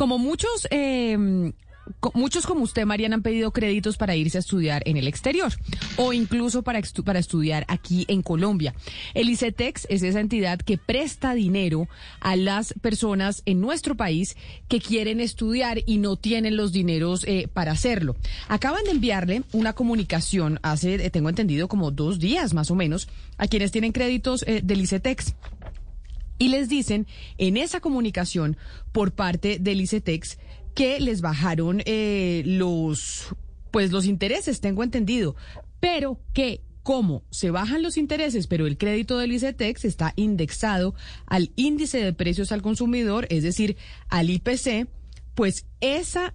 Como muchos eh, muchos como usted, Mariana, han pedido créditos para irse a estudiar en el exterior o incluso para, para estudiar aquí en Colombia. El ICETEX es esa entidad que presta dinero a las personas en nuestro país que quieren estudiar y no tienen los dineros eh, para hacerlo. Acaban de enviarle una comunicación hace, eh, tengo entendido, como dos días más o menos, a quienes tienen créditos eh, del ICETEX. Y les dicen en esa comunicación por parte del ICETEX que les bajaron eh, los, pues los intereses, tengo entendido, pero que como se bajan los intereses, pero el crédito del ICETEX está indexado al índice de precios al consumidor, es decir, al IPC, pues esa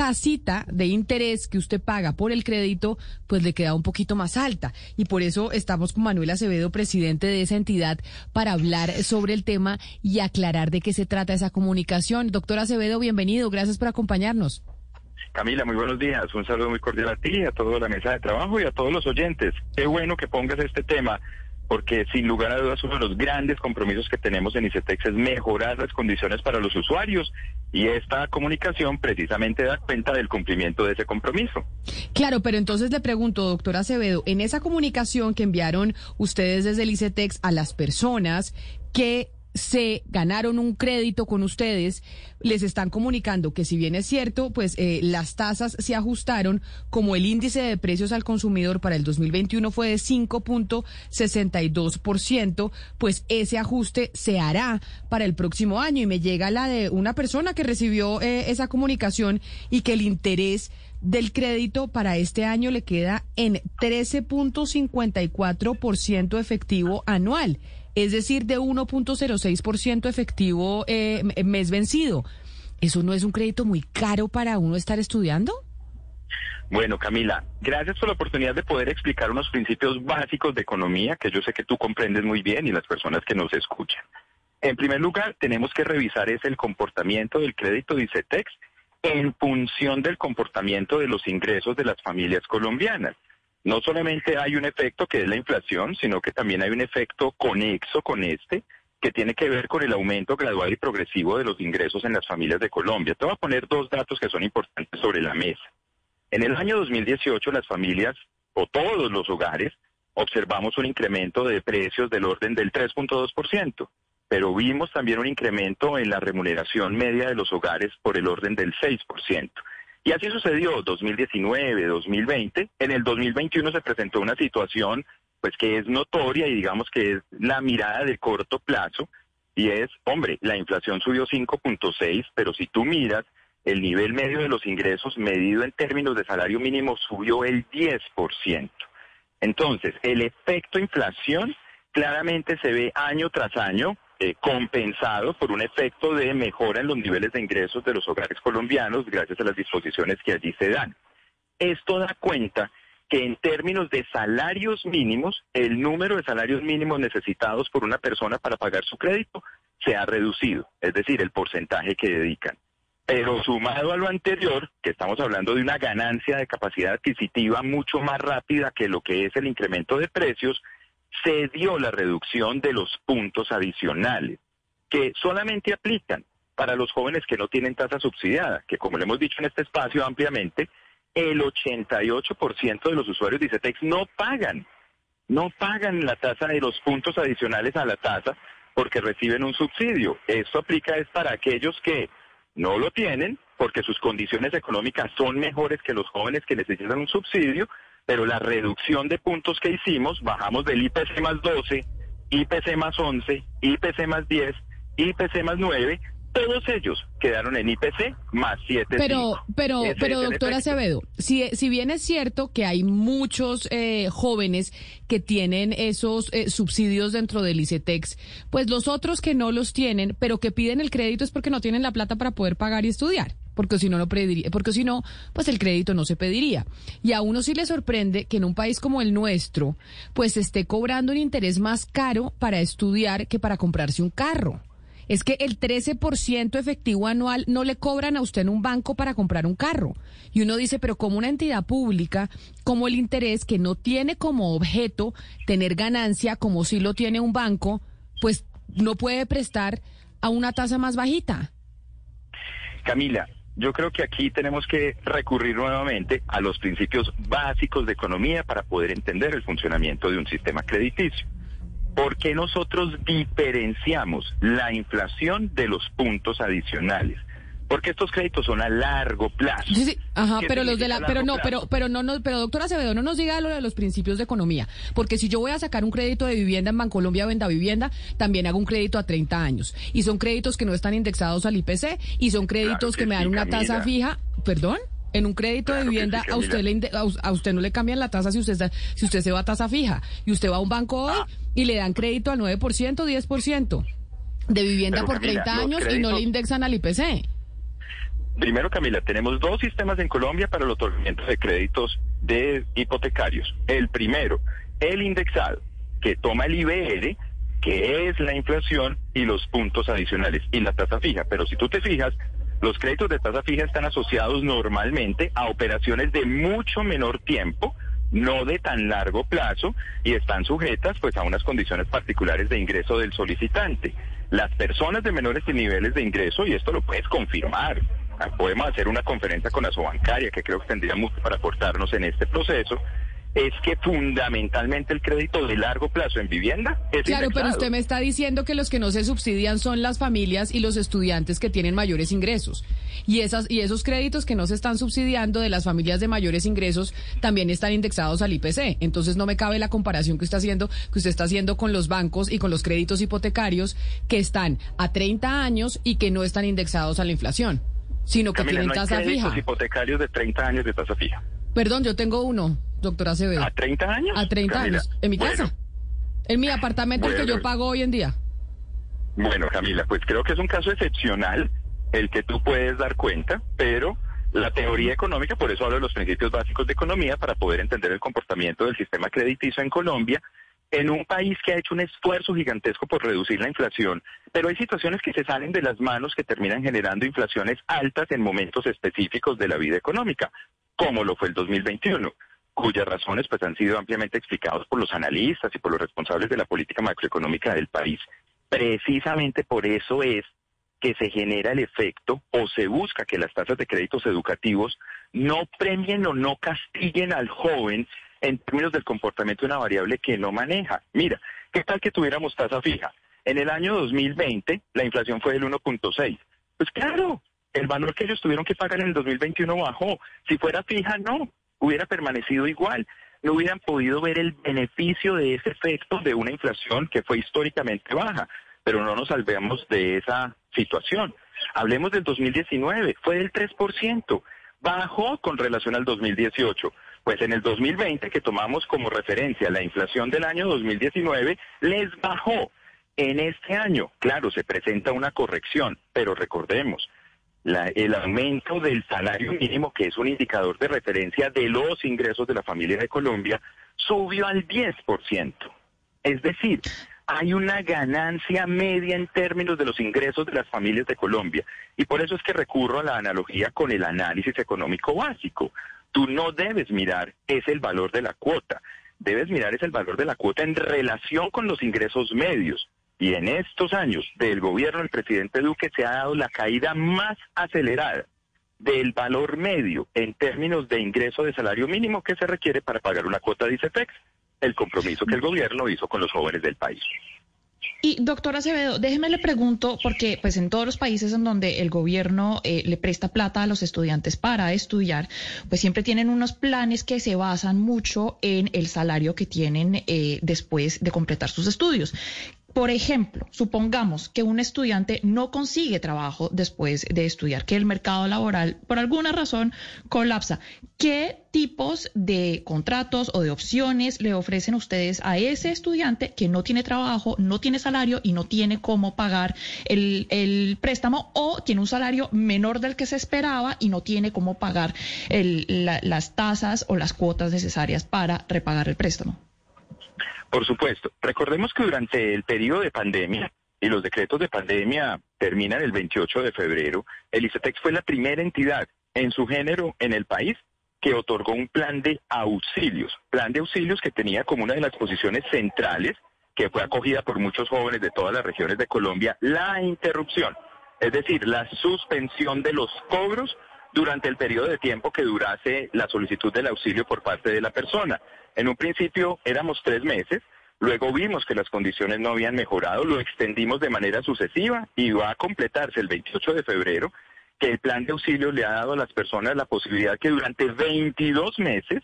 tacita de interés que usted paga por el crédito, pues le queda un poquito más alta. Y por eso estamos con Manuel Acevedo, presidente de esa entidad, para hablar sobre el tema y aclarar de qué se trata esa comunicación. Doctor Acevedo, bienvenido. Gracias por acompañarnos. Camila, muy buenos días. Un saludo muy cordial a ti, a toda la mesa de trabajo y a todos los oyentes. Qué bueno que pongas este tema porque sin lugar a dudas uno de los grandes compromisos que tenemos en ICETEX es mejorar las condiciones para los usuarios y esta comunicación precisamente da cuenta del cumplimiento de ese compromiso. Claro, pero entonces le pregunto, doctor Acevedo, en esa comunicación que enviaron ustedes desde el ICETEX a las personas que se ganaron un crédito con ustedes, les están comunicando que si bien es cierto, pues eh, las tasas se ajustaron, como el índice de precios al consumidor para el 2021 fue de 5.62%, pues ese ajuste se hará para el próximo año. Y me llega la de una persona que recibió eh, esa comunicación y que el interés del crédito para este año le queda en 13.54% efectivo anual es decir, de 1.06% efectivo eh, mes vencido. ¿Eso no es un crédito muy caro para uno estar estudiando? Bueno, Camila, gracias por la oportunidad de poder explicar unos principios básicos de economía que yo sé que tú comprendes muy bien y las personas que nos escuchan. En primer lugar, tenemos que revisar es el comportamiento del crédito de ICETEX en función del comportamiento de los ingresos de las familias colombianas no solamente hay un efecto que es la inflación, sino que también hay un efecto conexo con este, que tiene que ver con el aumento gradual y progresivo de los ingresos en las familias de Colombia. Te voy a poner dos datos que son importantes sobre la mesa. En el año 2018 las familias, o todos los hogares, observamos un incremento de precios del orden del 3.2%, pero vimos también un incremento en la remuneración media de los hogares por el orden del 6%. Y así sucedió 2019, 2020. En el 2021 se presentó una situación pues que es notoria y digamos que es la mirada de corto plazo y es, hombre, la inflación subió 5.6, pero si tú miras el nivel medio de los ingresos medido en términos de salario mínimo subió el 10%. Entonces, el efecto inflación claramente se ve año tras año eh, compensado por un efecto de mejora en los niveles de ingresos de los hogares colombianos gracias a las disposiciones que allí se dan. Esto da cuenta que en términos de salarios mínimos, el número de salarios mínimos necesitados por una persona para pagar su crédito se ha reducido, es decir, el porcentaje que dedican. Pero sumado a lo anterior, que estamos hablando de una ganancia de capacidad adquisitiva mucho más rápida que lo que es el incremento de precios, se dio la reducción de los puntos adicionales, que solamente aplican para los jóvenes que no tienen tasa subsidiada, que como le hemos dicho en este espacio ampliamente, el 88% de los usuarios de ICETEX no pagan, no pagan la tasa de los puntos adicionales a la tasa porque reciben un subsidio. Esto aplica es para aquellos que no lo tienen porque sus condiciones económicas son mejores que los jóvenes que necesitan un subsidio pero la reducción de puntos que hicimos, bajamos del IPC más 12, IPC más 11, IPC más 10, IPC más 9, todos ellos quedaron en IPC más 7. Pero, pero, pero, doctora Acevedo, si, si bien es cierto que hay muchos eh, jóvenes que tienen esos eh, subsidios dentro del ICETEX, pues los otros que no los tienen, pero que piden el crédito es porque no tienen la plata para poder pagar y estudiar porque si no lo pediría, porque si no, pues el crédito no se pediría. Y a uno sí le sorprende que en un país como el nuestro, pues esté cobrando un interés más caro para estudiar que para comprarse un carro. Es que el 13% efectivo anual no le cobran a usted en un banco para comprar un carro. Y uno dice, pero como una entidad pública, como el interés que no tiene como objeto tener ganancia, como si lo tiene un banco, pues no puede prestar a una tasa más bajita. Camila, yo creo que aquí tenemos que recurrir nuevamente a los principios básicos de economía para poder entender el funcionamiento de un sistema crediticio. ¿Por qué nosotros diferenciamos la inflación de los puntos adicionales? Porque estos créditos son a largo plazo. Sí, sí, ajá, pero los de la, pero no, pero, pero no, no, pero doctora Acevedo, no nos diga lo de los principios de economía, porque si yo voy a sacar un crédito de vivienda en Bancolombia Venda Vivienda, también hago un crédito a 30 años y son créditos que no están indexados al IPC y son créditos que, me dan una tasa fija, perdón. En un crédito de vivienda a usted le a, usted no le cambian la tasa si usted si usted se va a tasa fija y usted va a un banco hoy ah. y le dan crédito al 9%, 10% de vivienda por 30 años y no le indexan al IPC. Primero, Camila, tenemos dos sistemas en Colombia para el otorgamiento de créditos de hipotecarios. El primero, el indexado, que toma el IBR, que es la inflación y los puntos adicionales y la tasa fija. Pero si tú te fijas, los créditos de tasa fija están asociados normalmente a operaciones de mucho menor tiempo, no de tan largo plazo, y están sujetas pues a unas condiciones particulares de ingreso del solicitante. Las personas de menores niveles de ingreso, y esto lo puedes confirmar, podemos hacer una conferencia con la bancaria, que creo que tendría mucho para aportarnos en este proceso, es que fundamentalmente el crédito de largo plazo en vivienda es Claro, pero usted me está diciendo que los que no se subsidian son las familias y los estudiantes que tienen mayores ingresos. Y esas y esos créditos que no se están subsidiando de las familias de mayores ingresos también están indexados al IPC. Entonces no me cabe la comparación que está haciendo que usted está haciendo con los bancos y con los créditos hipotecarios que están a 30 años y que no están indexados a la inflación sino que tienen tasa fija. hipotecarios de 30 años de tasa fija. Perdón, yo tengo uno, doctora Acevedo. ¿A 30 años? A 30 años, en mi casa. En mi apartamento el que yo pago hoy en día. Bueno, Camila, pues creo que es un caso excepcional el que tú puedes dar cuenta, pero la teoría económica, por eso hablo de los principios básicos de economía, para poder entender el comportamiento del sistema crediticio en Colombia, en un país que ha hecho un esfuerzo gigantesco por reducir la inflación, pero hay situaciones que se salen de las manos que terminan generando inflaciones altas en momentos específicos de la vida económica, como lo fue el 2021 cuyas razones pues han sido ampliamente explicadas por los analistas y por los responsables de la política macroeconómica del país. Precisamente por eso es que se genera el efecto o se busca que las tasas de créditos educativos no premien o no castiguen al joven en términos del comportamiento de una variable que no maneja. Mira, ¿qué tal que tuviéramos tasa fija? En el año 2020 la inflación fue del 1.6. Pues claro, el valor que ellos tuvieron que pagar en el 2021 bajó. Si fuera fija, no, hubiera permanecido igual. No hubieran podido ver el beneficio de ese efecto de una inflación que fue históricamente baja. Pero no nos salvemos de esa situación. Hablemos del 2019, fue del 3%. Bajó con relación al 2018. Pues en el 2020, que tomamos como referencia la inflación del año 2019, les bajó. En este año, claro, se presenta una corrección, pero recordemos, el aumento del salario mínimo, que es un indicador de referencia de los ingresos de la familia de Colombia, subió al 10%. Es decir, hay una ganancia media en términos de los ingresos de las familias de Colombia. Y por eso es que recurro a la analogía con el análisis económico básico tú no debes mirar es el valor de la cuota, debes mirar es el valor de la cuota en relación con los ingresos medios. Y en estos años del gobierno del presidente Duque se ha dado la caída más acelerada del valor medio en términos de ingreso de salario mínimo que se requiere para pagar una cuota de ICETEX, el compromiso que el gobierno hizo con los jóvenes del país. Y doctora Acevedo, déjeme le pregunto, porque pues en todos los países en donde el gobierno eh, le presta plata a los estudiantes para estudiar, pues siempre tienen unos planes que se basan mucho en el salario que tienen eh, después de completar sus estudios. Por ejemplo, supongamos que un estudiante no consigue trabajo después de estudiar, que el mercado laboral por alguna razón colapsa. ¿Qué tipos de contratos o de opciones le ofrecen ustedes a ese estudiante que no tiene trabajo, no tiene salario y no tiene cómo pagar el, préstamo o tiene un salario menor del que se esperaba y no tiene cómo pagar las tasas o las cuotas necesarias para repagar el préstamo? Por supuesto. Recordemos que durante el periodo de pandemia, y los decretos de pandemia terminan el 28 de febrero, el ICETEX fue la primera entidad en su género en el país que otorgó un plan de auxilios, plan de auxilios que tenía como una de las posiciones centrales, que fue acogida por muchos jóvenes de todas las regiones de Colombia, la interrupción es decir, la suspensión de los cobros durante el periodo de tiempo que durase la solicitud del auxilio por parte de la persona. En un principio éramos tres meses, luego vimos que las condiciones no habían mejorado, lo extendimos de manera sucesiva y va a completarse el 28 de febrero que el plan de auxilio le ha dado a las personas la posibilidad que durante 22 meses,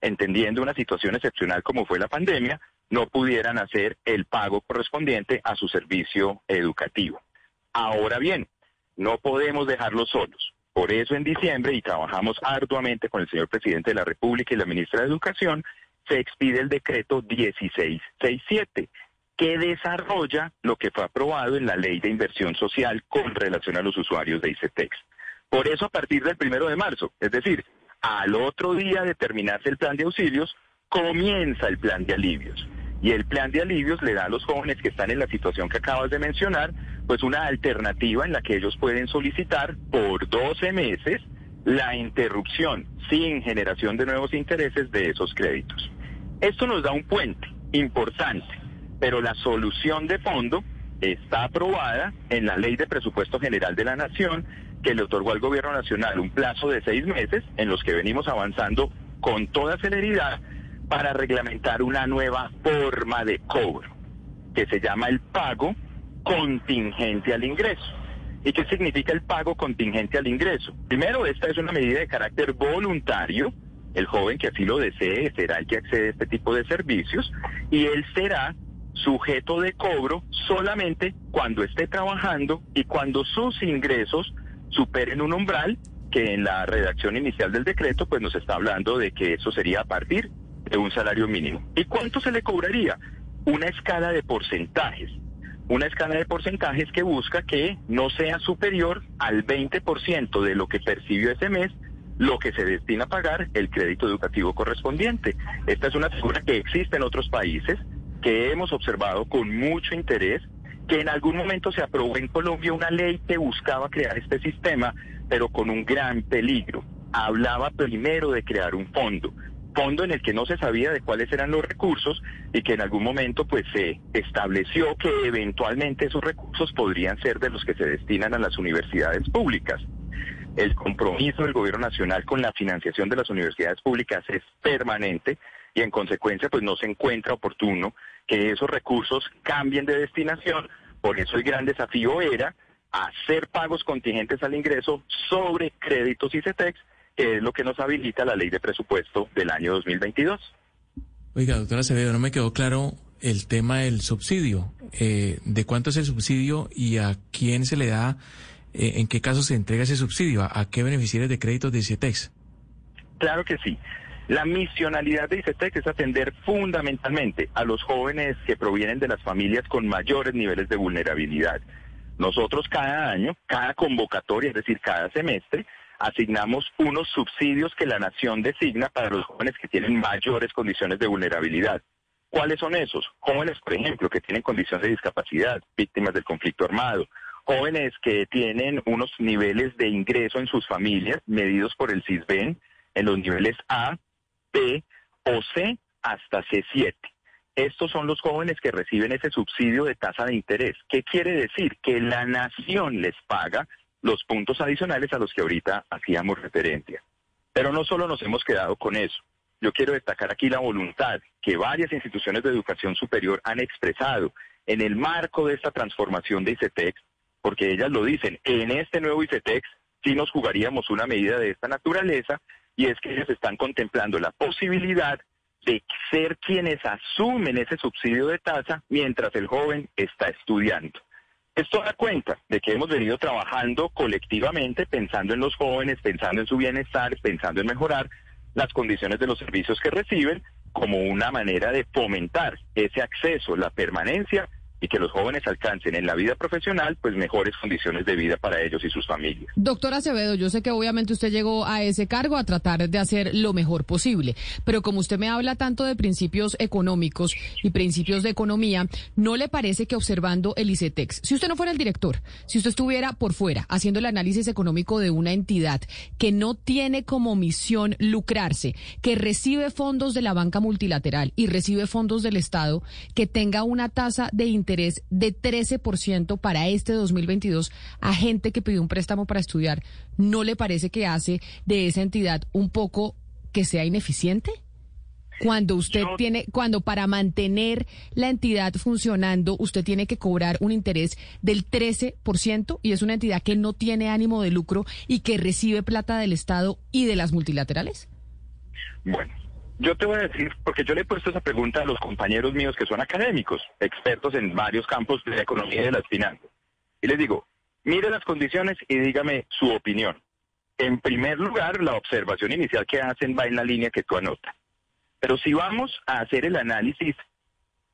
entendiendo una situación excepcional como fue la pandemia, no pudieran hacer el pago correspondiente a su servicio educativo. Ahora bien, no podemos dejarlos solos. Por eso en diciembre, y trabajamos arduamente con el señor presidente de la República y la ministra de Educación, se expide el decreto 1667, que desarrolla lo que fue aprobado en la Ley de Inversión Social con relación a los usuarios de ICETEX. Por eso, a partir del primero de marzo, es decir, al otro día de terminarse el plan de auxilios, comienza el plan de alivios. Y el plan de alivios le da a los jóvenes que están en la situación que acabas de mencionar pues una alternativa en la que ellos pueden solicitar por 12 meses la interrupción sin generación de nuevos intereses de esos créditos. Esto nos da un puente importante, pero la solución de fondo está aprobada en la Ley de Presupuesto General de la Nación, que le otorgó al Gobierno Nacional un plazo de seis meses en los que venimos avanzando con toda celeridad para reglamentar una nueva forma de cobro, que se llama el pago contingente al ingreso. ¿Y qué significa el pago contingente al ingreso? Primero, esta es una medida de carácter voluntario. El joven que así lo desee será el que accede a este tipo de servicios y él será sujeto de cobro solamente cuando esté trabajando y cuando sus ingresos superen un umbral que en la redacción inicial del decreto pues nos está hablando de que eso sería a partir de un salario mínimo. ¿Y cuánto se le cobraría? Una escala de porcentajes una escala de porcentajes que busca que no sea superior al 20% de lo que percibió ese mes lo que se destina a pagar el crédito educativo correspondiente. Esta es una figura que existe en otros países, que hemos observado con mucho interés, que en algún momento se aprobó en Colombia una ley que buscaba crear este sistema, pero con un gran peligro. Hablaba primero de crear un fondo, fondo en el que no se sabía de cuáles eran los recursos y que en algún momento pues se estableció que eventualmente esos recursos podrían ser de los que se destinan a las universidades públicas. El compromiso del gobierno nacional con la financiación de las universidades públicas es permanente y en consecuencia pues no se encuentra oportuno que esos recursos cambien de destinación. Por eso el gran desafío era hacer pagos contingentes al ingreso sobre créditos y CETEX que es lo que nos habilita la ley de presupuesto del año 2022. Oiga, doctora Acevedo, no me quedó claro el tema del subsidio. Eh, ¿De cuánto es el subsidio y a quién se le da, en qué caso se entrega ese subsidio? ¿A, qué beneficiarios de créditos de ICETEX? Claro que sí. La misionalidad de ICETEX es atender fundamentalmente a los jóvenes que provienen de las familias con mayores niveles de vulnerabilidad. Nosotros cada año, cada convocatoria, es decir, cada semestre, asignamos unos subsidios que la nación designa para los jóvenes que tienen mayores condiciones de vulnerabilidad. ¿Cuáles son esos? Jóvenes, por ejemplo, que tienen condiciones de discapacidad, víctimas del conflicto armado, jóvenes que tienen unos niveles de ingreso en sus familias medidos por el CISBEN en los niveles A, B o C hasta C7. Estos son los jóvenes que reciben ese subsidio de tasa de interés. ¿Qué quiere decir? Que la nación les paga los puntos adicionales a los que ahorita hacíamos referencia. Pero no solo nos hemos quedado con eso. Yo quiero destacar aquí la voluntad que varias instituciones de educación superior han expresado en el marco de esta transformación de ICETEX, porque ellas lo dicen, en este nuevo ICETEX sí nos jugaríamos una medida de esta naturaleza, y es que ellas están contemplando la posibilidad de ser quienes asumen ese subsidio de tasa mientras el joven está estudiando. Esto da cuenta de que hemos venido trabajando colectivamente, pensando en los jóvenes, pensando en su bienestar, pensando en mejorar las condiciones de los servicios que reciben, como una manera de fomentar ese acceso, la permanencia y que los jóvenes alcancen en la vida profesional pues mejores condiciones de vida para ellos y sus familias. Doctor Acevedo, yo sé que obviamente usted llegó a ese cargo a tratar de hacer lo mejor posible, pero como usted me habla tanto de principios económicos y principios de economía, ¿no le parece que observando el ICETEX, si usted no fuera el director, si usted estuviera por fuera haciendo el análisis económico de una entidad que no tiene como misión lucrarse, que recibe fondos de la banca multilateral y recibe fondos del Estado, que tenga una tasa de interés interés de 13% para este 2022 a gente que pidió un préstamo para estudiar, ¿no le parece que hace de esa entidad un poco que sea ineficiente? Cuando usted tiene, cuando para mantener la entidad funcionando, usted tiene que cobrar un interés del 13% y es una entidad que no tiene ánimo de lucro y que recibe plata del Estado y de las multilaterales. Bueno, yo te voy a decir, porque yo le he puesto esa pregunta a los compañeros míos que son académicos, expertos en varios campos de la economía y de las finanzas. Y les digo, mire las condiciones y dígame su opinión. En primer lugar, la observación inicial que hacen va en la línea que tú anotas. Pero si vamos a hacer el análisis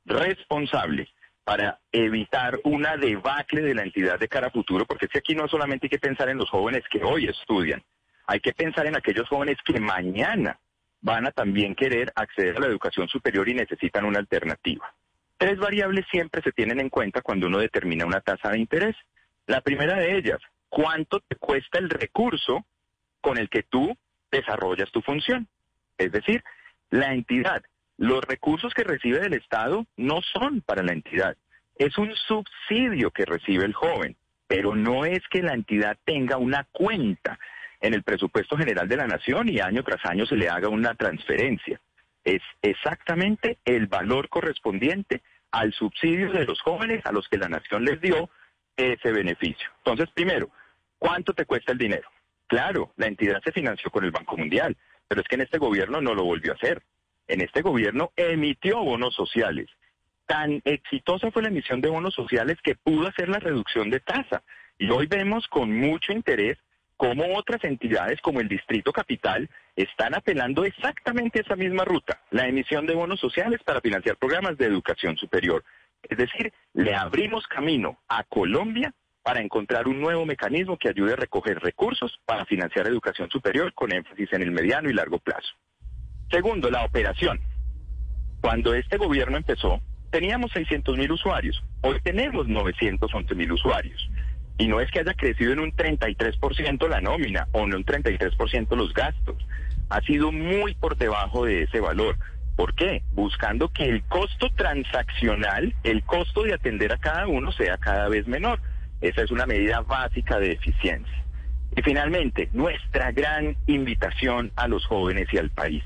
responsable para evitar una debacle de la entidad de cara a futuro, porque es que aquí no solamente hay que pensar en los jóvenes que hoy estudian, hay que pensar en aquellos jóvenes que mañana van a también querer acceder a la educación superior y necesitan una alternativa. Tres variables siempre se tienen en cuenta cuando uno determina una tasa de interés. La primera de ellas, ¿cuánto te cuesta el recurso con el que tú desarrollas tu función? Es decir, la entidad, los recursos que recibe del Estado no son para la entidad, es un subsidio que recibe el joven, pero no es que la entidad tenga una cuenta en el presupuesto general de la nación y año tras año se le haga una transferencia. Es exactamente el valor correspondiente al subsidio de los jóvenes a los que la nación les dio ese beneficio. Entonces, primero, ¿cuánto te cuesta el dinero? Claro, la entidad se financió con el Banco Mundial, pero es que en este gobierno no lo volvió a hacer. En este gobierno emitió bonos sociales. Tan exitosa fue la emisión de bonos sociales que pudo hacer la reducción de tasa. Y hoy vemos con mucho interés cómo otras entidades como el Distrito Capital están apelando exactamente esa misma ruta, la emisión de bonos sociales para financiar programas de educación superior. Es decir, le abrimos camino a Colombia para encontrar un nuevo mecanismo que ayude a recoger recursos para financiar educación superior con énfasis en el mediano y largo plazo. Segundo, la operación. Cuando este gobierno empezó, teníamos 600 mil usuarios. Hoy tenemos 911 mil usuarios. Y no es que haya crecido en un 33% la nómina o en un 33% los gastos. Ha sido muy por debajo de ese valor. ¿Por qué? Buscando que el costo transaccional, el costo de atender a cada uno sea cada vez menor. Esa es una medida básica de eficiencia. Y finalmente, nuestra gran invitación a los jóvenes y al país.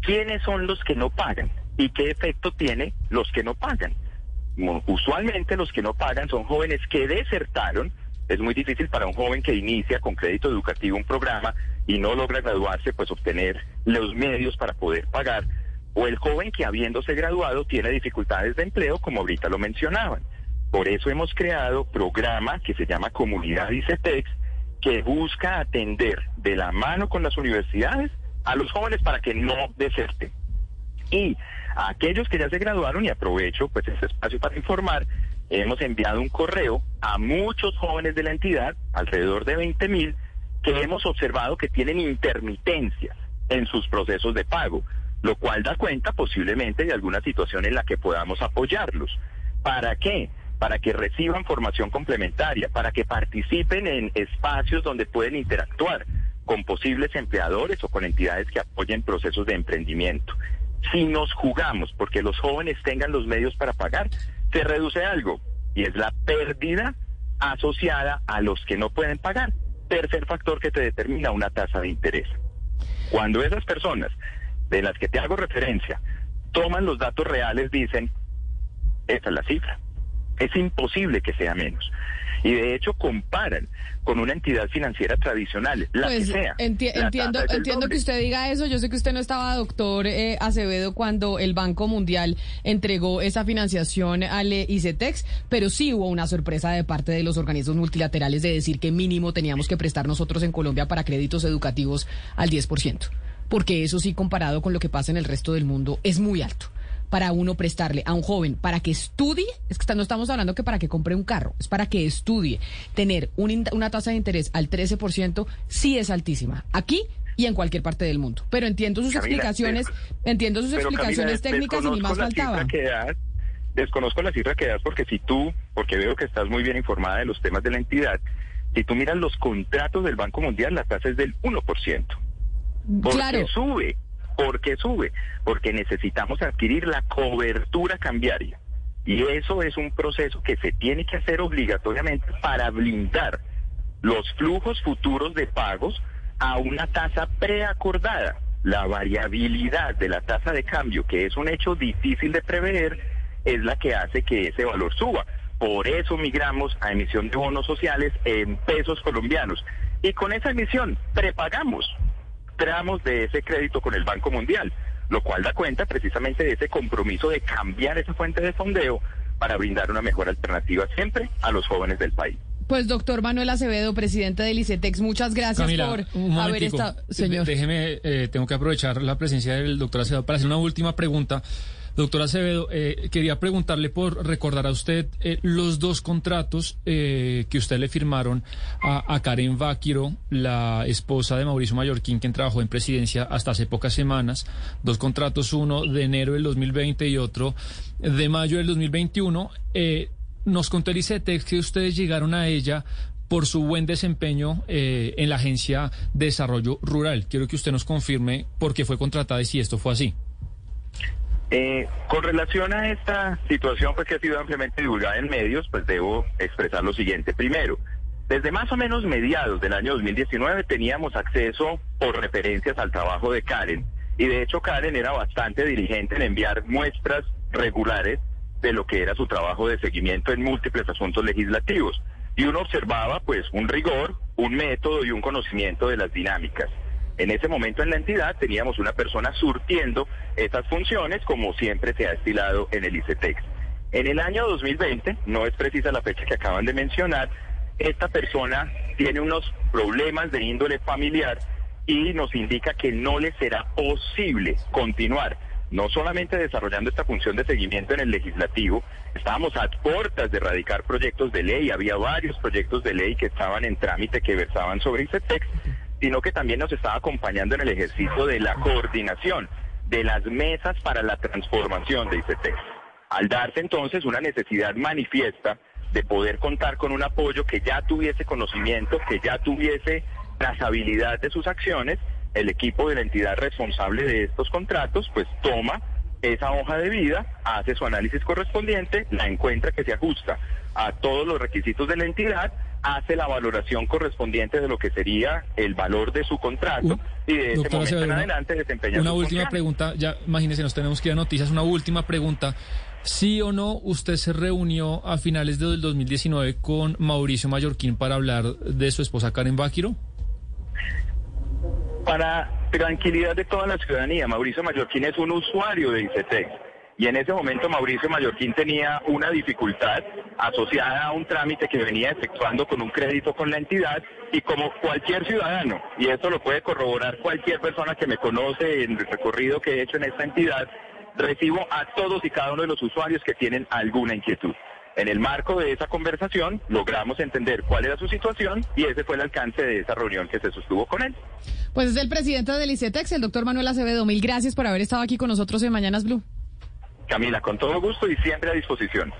¿Quiénes son los que no pagan? ¿Y qué efecto tiene los que no pagan? Usualmente los que no pagan son jóvenes que desertaron. Es muy difícil para un joven que inicia con crédito educativo un programa y no logra graduarse, pues obtener los medios para poder pagar. O el joven que habiéndose graduado tiene dificultades de empleo, como ahorita lo mencionaban. Por eso hemos creado programa que se llama Comunidad ICETEX, que busca atender de la mano con las universidades a los jóvenes para que no deserten. Y a aquellos que ya se graduaron, y aprovecho pues este espacio para informar, hemos enviado un correo a muchos jóvenes de la entidad, alrededor de 20 mil, que hemos observado que tienen intermitencias en sus procesos de pago, lo cual da cuenta posiblemente de alguna situación en la que podamos apoyarlos. ¿Para qué? Para que reciban formación complementaria, para que participen en espacios donde pueden interactuar con posibles empleadores o con entidades que apoyen procesos de emprendimiento. Si nos jugamos porque los jóvenes tengan los medios para pagar, se reduce algo y es la pérdida asociada a los que no pueden pagar. Tercer factor que te determina una tasa de interés. Cuando esas personas de las que te hago referencia toman los datos reales, dicen, esa es la cifra. Es imposible que sea menos y de hecho comparan con una entidad financiera tradicional, la que pues, sea. entiendo entiendo que usted diga eso. Yo sé que usted no estaba, doctor eh, Acevedo, cuando el Banco Mundial entregó esa financiación al ICETEX, pero sí hubo una sorpresa de parte de los organismos multilaterales de decir que mínimo teníamos que prestar nosotros en Colombia para créditos educativos al 10%, porque eso sí comparado con lo que pasa en el resto del mundo es muy alto para uno prestarle a un joven para que estudie, es que no estamos hablando que para que compre un carro, es para que estudie, tener una tasa de interés al 13% sí es altísima. Aquí y en cualquier parte del mundo. Pero entiendo sus explicaciones, entiendo sus explicaciones técnicas y ni más faltaba. desconozco la cifra que das porque si tú, porque veo que estás muy bien informada de los temas de la entidad, si tú miras los contratos del Banco Mundial, la tasa es del 1%. Porque claro. sube ¿Por qué sube? Porque necesitamos adquirir la cobertura cambiaria. Y eso es un proceso que se tiene que hacer obligatoriamente para blindar los flujos futuros de pagos a una tasa preacordada. La variabilidad de la tasa de cambio, que es un hecho difícil de prever, es la que hace que ese valor suba. Por eso migramos a emisión de bonos sociales en pesos colombianos. Y con esa emisión prepagamos tramos de ese crédito con el Banco Mundial, lo cual da cuenta precisamente de ese compromiso de cambiar esa fuente de fondeo para brindar una mejor alternativa siempre a los jóvenes del país. Pues doctor Manuel Acevedo, presidente del ICETEX, muchas gracias por haber estado. Señor. Déjeme, eh, tengo que aprovechar la presencia del doctor Acevedo para hacer una última pregunta. Doctor Acevedo, eh, quería preguntarle por recordar a usted eh, los dos contratos eh, que usted le firmaron a, Karen Váquiro, la esposa de Mauricio Mallorquín, quien trabajó en presidencia hasta hace pocas semanas. Dos contratos, uno de enero del 2020 y otro de mayo del 2021. nos contó el ICETEX que ustedes llegaron a ella por su buen desempeño en la Agencia de Desarrollo Rural. Quiero que usted nos confirme por qué fue contratada y si esto fue así. Eh, con relación a esta situación pues, que ha sido ampliamente divulgada en medios, pues debo expresar lo siguiente. Primero, desde más o menos mediados del año 2019 teníamos acceso por referencias al trabajo de Karen. Y de hecho Karen era bastante diligente en enviar muestras regulares de lo que era su trabajo de seguimiento en múltiples asuntos legislativos. Y uno observaba pues un rigor, un método y un conocimiento de las dinámicas. En ese momento en la entidad teníamos una persona surtiendo esas funciones como siempre se ha estilado en el ICETEX. En el año 2020, no es precisa la fecha que acaban de mencionar, esta persona tiene unos problemas de índole familiar y nos indica que no le será posible continuar no solamente desarrollando esta función de seguimiento en el legislativo, estábamos a puertas de erradicar proyectos de ley, había varios proyectos de ley que estaban en trámite que versaban sobre ICETEX, sino que también nos estaba acompañando en el ejercicio de la coordinación de las mesas para la transformación de ICT. Al darse entonces una necesidad manifiesta de poder contar con un apoyo que ya tuviese conocimiento, que ya tuviese trazabilidad de sus acciones, el equipo de la entidad responsable de estos contratos pues toma esa hoja de vida, hace su análisis correspondiente, la encuentra que se ajusta a todos los requisitos de la entidad hace la valoración correspondiente de lo que sería el valor de su contrato y de ese momento en adelante desempeña Una última pregunta, ya imagínese, nos tenemos que ir a noticias, una última pregunta. ¿Sí o no usted se reunió a finales del 2019 con Mauricio Mallorquín para hablar de su esposa Karen Báquiro? Para tranquilidad de toda la ciudadanía, Mauricio Mallorquín es un usuario de ICT y en ese momento Mauricio Mallorquín tenía una dificultad asociada a un trámite que venía efectuando con un crédito con la entidad y como cualquier ciudadano, y esto lo puede corroborar cualquier persona que me conoce en el recorrido que he hecho en esta entidad, recibo a todos y cada uno de los usuarios que tienen alguna inquietud. En el marco de esa conversación logramos entender cuál era su situación y ese fue el alcance de esa reunión que se sostuvo con él. Pues es el presidente del ICETEX, el doctor Manuel Acevedo. Mil gracias por haber estado aquí con nosotros en Mañanas Blue. Camila, con todo gusto y siempre a disposición.